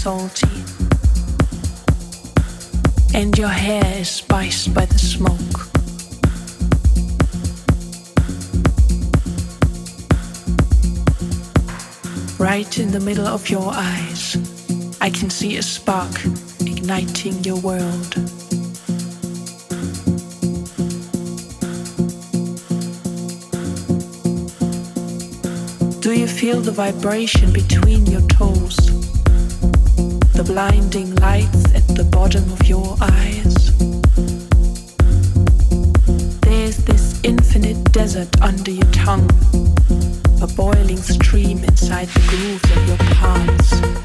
Salty, and your hair is spiced by the smoke. Right in the middle of your eyes, I can see a spark igniting your world. Do you feel the vibration between your toes? The blinding lights at the bottom of your eyes? There's this infinite desert under your tongue a boiling stream inside the grooves of your palms.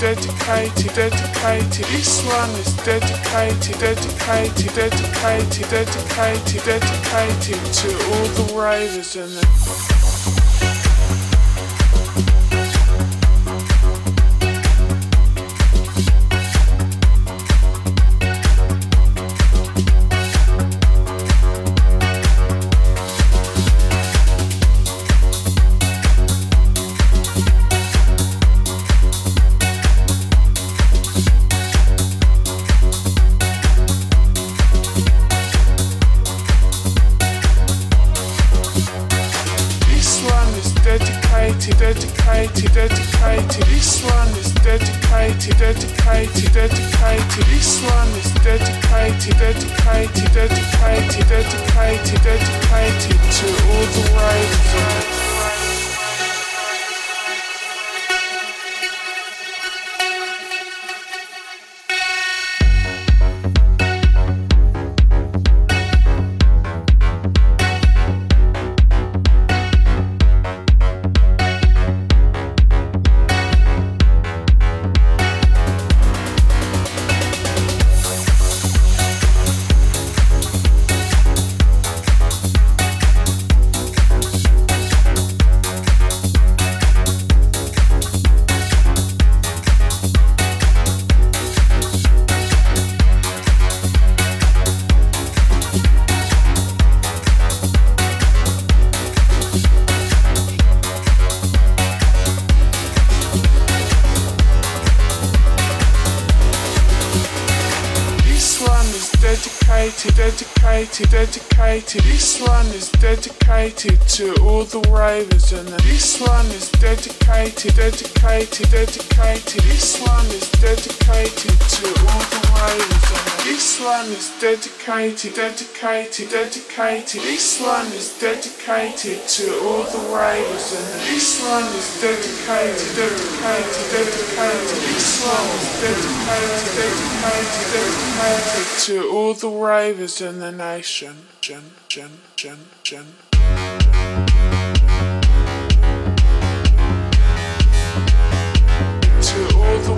Dedicated, dedicated. This one is dedicated, dedicated, dedicated, dedicated, dedicated to all the ravers and the dedicated. This one is dedicated to dedicated, dedicated, dedicated. This one is dedicated to all the ravers, this one is dedicated, dedicated, dedicated. This one is dedicated to all the ravers, this one is dedicated, dedicated, dedicated. This one is dedicated, dedicated, dedicated to all the ravers in the nation. Gen, gen, gen, gen. To